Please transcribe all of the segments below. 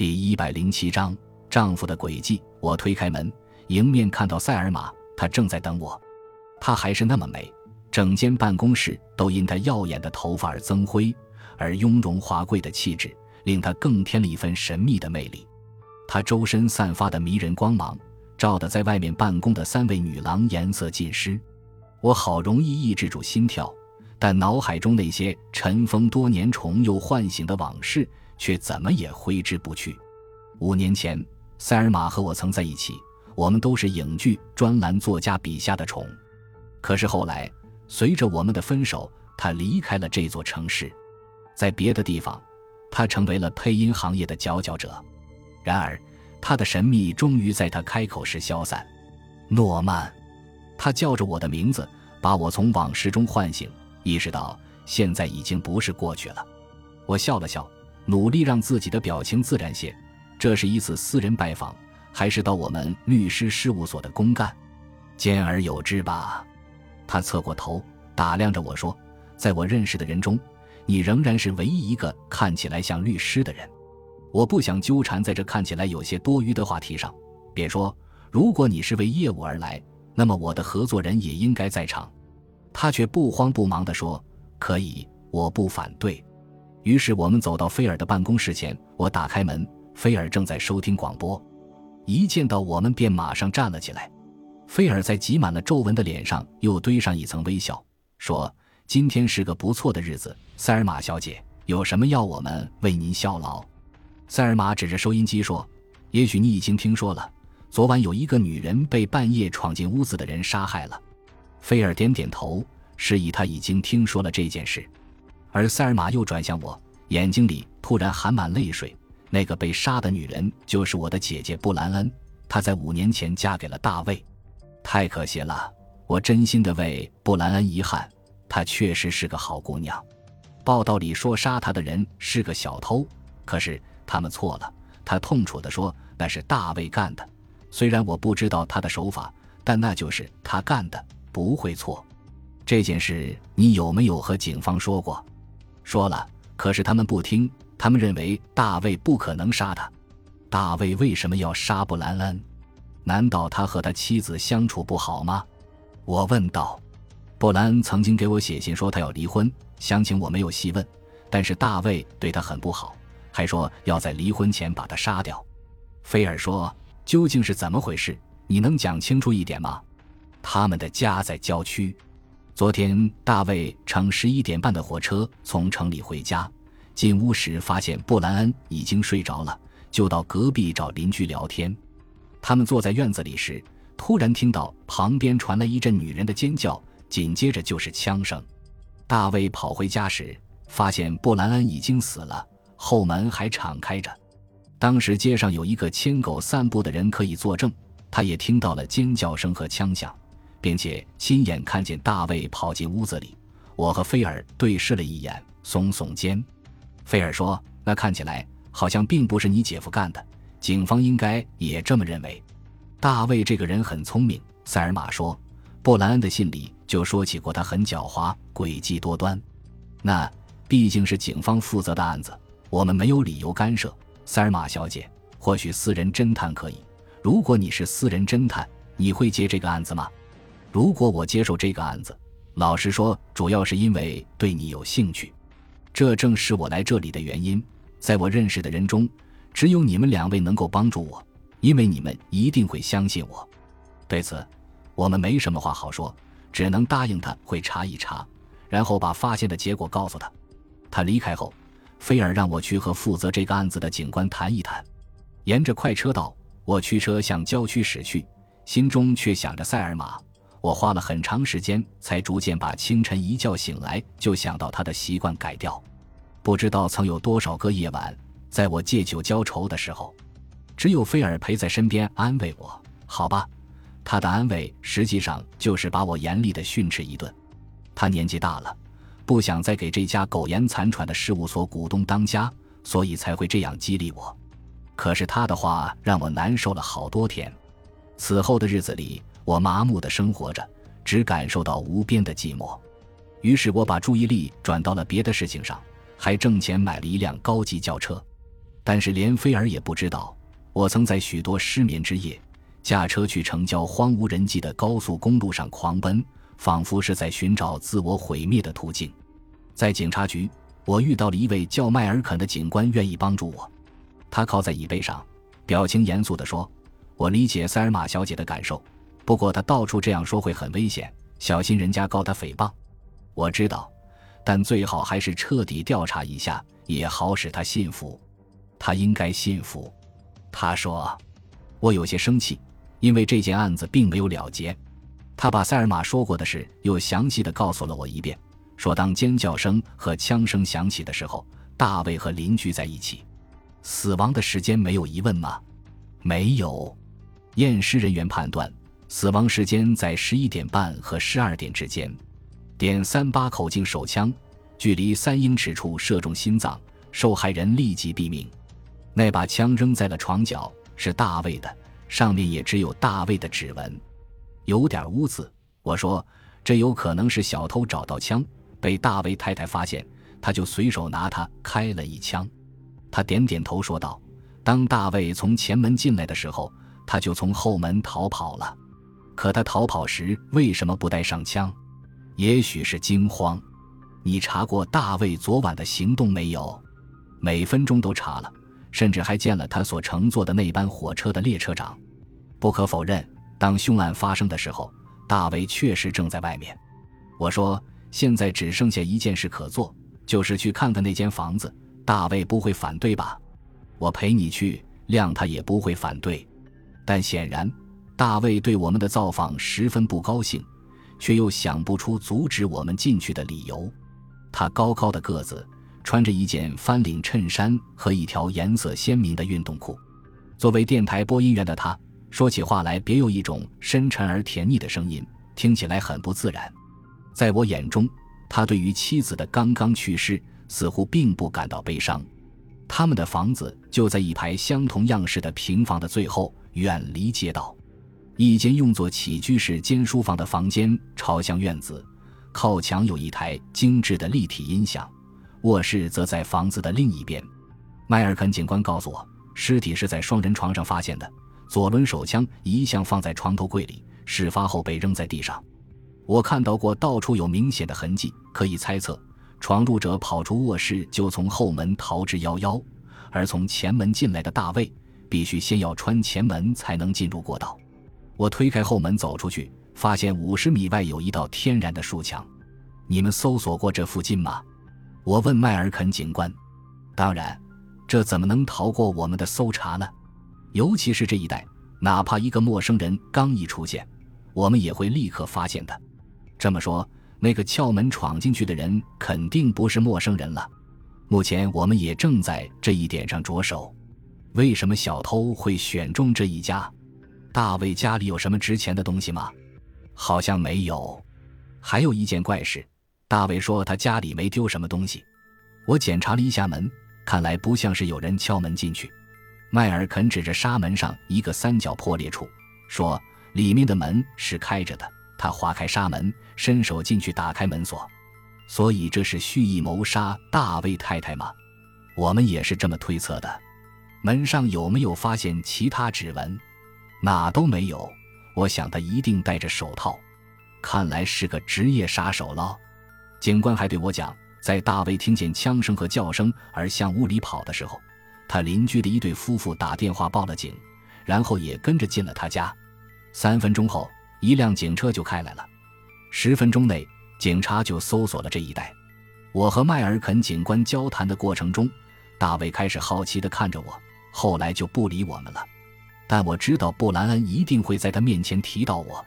第一百零七章丈夫的诡计。我推开门，迎面看到塞尔玛，她正在等我。她还是那么美，整间办公室都因她耀眼的头发而增辉，而雍容华贵的气质令她更添了一份神秘的魅力。她周身散发的迷人光芒，照得在外面办公的三位女郎颜色尽失。我好容易抑制住心跳，但脑海中那些尘封多年、重又唤醒的往事。却怎么也挥之不去。五年前，塞尔玛和我曾在一起，我们都是影剧专栏作家笔下的宠。可是后来，随着我们的分手，他离开了这座城市，在别的地方，他成为了配音行业的佼佼者。然而，他的神秘终于在他开口时消散。诺曼，他叫着我的名字，把我从往事中唤醒，意识到现在已经不是过去了。我笑了笑。努力让自己的表情自然些。这是一次私人拜访，还是到我们律师事务所的公干？兼而有之吧。他侧过头打量着我说：“在我认识的人中，你仍然是唯一一个看起来像律师的人。我不想纠缠在这看起来有些多余的话题上。别说，如果你是为业务而来，那么我的合作人也应该在场。”他却不慌不忙地说：“可以，我不反对。”于是我们走到菲尔的办公室前，我打开门，菲尔正在收听广播，一见到我们便马上站了起来。菲尔在挤满了皱纹的脸上又堆上一层微笑，说：“今天是个不错的日子，塞尔玛小姐，有什么要我们为您效劳？”塞尔玛指着收音机说：“也许你已经听说了，昨晚有一个女人被半夜闯进屋子的人杀害了。”菲尔点点头，示意他已经听说了这件事。而塞尔玛又转向我，眼睛里突然含满泪水。那个被杀的女人就是我的姐姐布兰恩，她在五年前嫁给了大卫。太可惜了，我真心的为布兰恩遗憾。她确实是个好姑娘。报道里说杀她的人是个小偷，可是他们错了。他痛楚地说：“那是大卫干的。虽然我不知道他的手法，但那就是他干的，不会错。这件事你有没有和警方说过？”说了，可是他们不听。他们认为大卫不可能杀他。大卫为什么要杀布兰恩？难道他和他妻子相处不好吗？我问道。布兰恩曾经给我写信说他要离婚，详情我没有细问。但是大卫对他很不好，还说要在离婚前把他杀掉。菲尔说：“究竟是怎么回事？你能讲清楚一点吗？”他们的家在郊区。昨天，大卫乘十一点半的火车从城里回家，进屋时发现布兰恩已经睡着了，就到隔壁找邻居聊天。他们坐在院子里时，突然听到旁边传来一阵女人的尖叫，紧接着就是枪声。大卫跑回家时，发现布兰恩已经死了，后门还敞开着。当时街上有一个牵狗散步的人可以作证，他也听到了尖叫声和枪响。并且亲眼看见大卫跑进屋子里，我和菲尔对视了一眼，耸耸肩。菲尔说：“那看起来好像并不是你姐夫干的，警方应该也这么认为。”大卫这个人很聪明，塞尔玛说。布兰恩的信里就说起过他很狡猾、诡计多端。那毕竟是警方负责的案子，我们没有理由干涉。塞尔玛小姐，或许私人侦探可以。如果你是私人侦探，你会接这个案子吗？如果我接受这个案子，老实说，主要是因为对你有兴趣，这正是我来这里的原因。在我认识的人中，只有你们两位能够帮助我，因为你们一定会相信我。对此，我们没什么话好说，只能答应他会查一查，然后把发现的结果告诉他。他离开后，菲尔让我去和负责这个案子的警官谈一谈。沿着快车道，我驱车向郊区驶去，心中却想着塞尔玛。我花了很长时间，才逐渐把清晨一觉醒来就想到他的习惯改掉。不知道曾有多少个夜晚，在我借酒浇愁的时候，只有菲尔陪在身边安慰我。好吧，他的安慰实际上就是把我严厉的训斥一顿。他年纪大了，不想再给这家苟延残喘的事务所股东当家，所以才会这样激励我。可是他的话让我难受了好多天。此后的日子里。我麻木的生活着，只感受到无边的寂寞。于是我把注意力转到了别的事情上，还挣钱买了一辆高级轿车。但是连菲尔也不知道，我曾在许多失眠之夜，驾车去城郊荒无人迹的高速公路上狂奔，仿佛是在寻找自我毁灭的途径。在警察局，我遇到了一位叫迈尔肯的警官，愿意帮助我。他靠在椅背上，表情严肃地说：“我理解塞尔玛小姐的感受，不过他到处这样说会很危险，小心人家告他诽谤。”我知道，但最好还是彻底调查一下，也好使他信服。他应该信服。他说：“我有些生气，因为这件案子并没有了结。”他把塞尔玛说过的事又详细的告诉了我一遍。说：“当尖叫声和枪声响起的时候，大卫和邻居在一起。死亡的时间没有疑问吗？没有。验尸人员判断，死亡时间在十一点半和十二点之间。点三八口径手枪，距离三英尺处射中心脏，受害人立即毙命。那把枪扔在了床角，是大卫的，上面也只有大卫的指纹。有点污渍。我说，这有可能是小偷找到枪。”被大卫太太发现，他就随手拿他开了一枪。他点点头说道：“当大卫从前门进来的时候，他就从后门逃跑了。可他逃跑时为什么不带上枪？也许是惊慌。你查过大卫昨晚的行动没有？每分钟都查了，甚至还见了他所乘坐的那班火车的列车长。不可否认，当凶案发生的时候，大卫确实正在外面。我说。”现在只剩下一件事可做，就是去看看那间房子。大卫不会反对吧？我陪你去，谅他也不会反对。但显然，大卫对我们的造访十分不高兴，却又想不出阻止我们进去的理由。他高高的个子，穿着一件翻领衬衫和一条颜色鲜明的运动裤。作为电台播音员的他，说起话来别有一种深沉而甜腻的声音，听起来很不自然。在我眼中，他对于妻子的刚刚去世似乎并不感到悲伤。他们的房子就在一排相同样式的平房的最后，远离街道。一间用作起居室兼书房的房间朝向院子，靠墙有一台精致的立体音响。卧室则在房子的另一边。迈尔肯警官告诉我，尸体是在双人床上发现的，左轮手枪一向放在床头柜里，事发后被扔在地上。我看到过到处有明显的痕迹，可以猜测，闯入者跑出卧室就从后门逃之夭夭，而从前门进来的大卫必须先要穿前门才能进入过道。我推开后门走出去，发现五十米外有一道天然的树墙。你们搜索过这附近吗？我问迈尔肯警官。当然，这怎么能逃过我们的搜查呢？尤其是这一带，哪怕一个陌生人刚一出现，我们也会立刻发现的。这么说，那个撬门闯进去的人肯定不是陌生人了。目前我们也正在这一点上着手。为什么小偷会选中这一家？大卫家里有什么值钱的东西吗？好像没有。还有一件怪事，大卫说他家里没丢什么东西。我检查了一下门，看来不像是有人敲门进去。迈尔肯指着纱门上一个三角破裂处，说：“里面的门是开着的。”他划开纱门，伸手进去打开门锁，所以这是蓄意谋杀大卫太太吗？我们也是这么推测的。门上有没有发现其他指纹？哪都没有。我想他一定戴着手套，看来是个职业杀手了。警官还对我讲，在大卫听见枪声和叫声而向屋里跑的时候，他邻居的一对夫妇打电话报了警，然后也跟着进了他家。三分钟后。一辆警车就开来了，十分钟内，警察就搜索了这一带。我和迈尔肯警官交谈的过程中，大卫开始好奇地看着我，后来就不理我们了。但我知道布兰恩一定会在他面前提到我。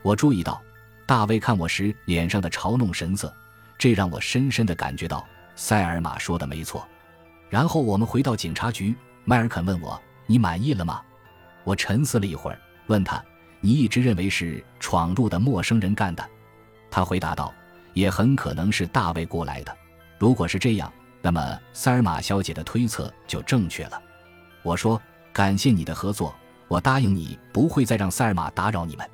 我注意到大卫看我时脸上的嘲弄神色，这让我深深的感觉到塞尔玛说的没错。然后我们回到警察局，迈尔肯问我：“你满意了吗？”我沉思了一会儿，问他。你一直认为是闯入的陌生人干的，他回答道：“也很可能是大卫过来的。如果是这样，那么塞尔玛小姐的推测就正确了。”我说：“感谢你的合作，我答应你不会再让塞尔玛打扰你们。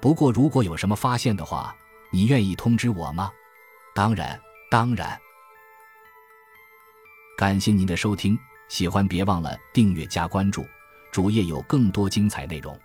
不过，如果有什么发现的话，你愿意通知我吗？”“当然，当然。”感谢您的收听。喜欢别忘了订阅加关注，主页有更多精彩内容。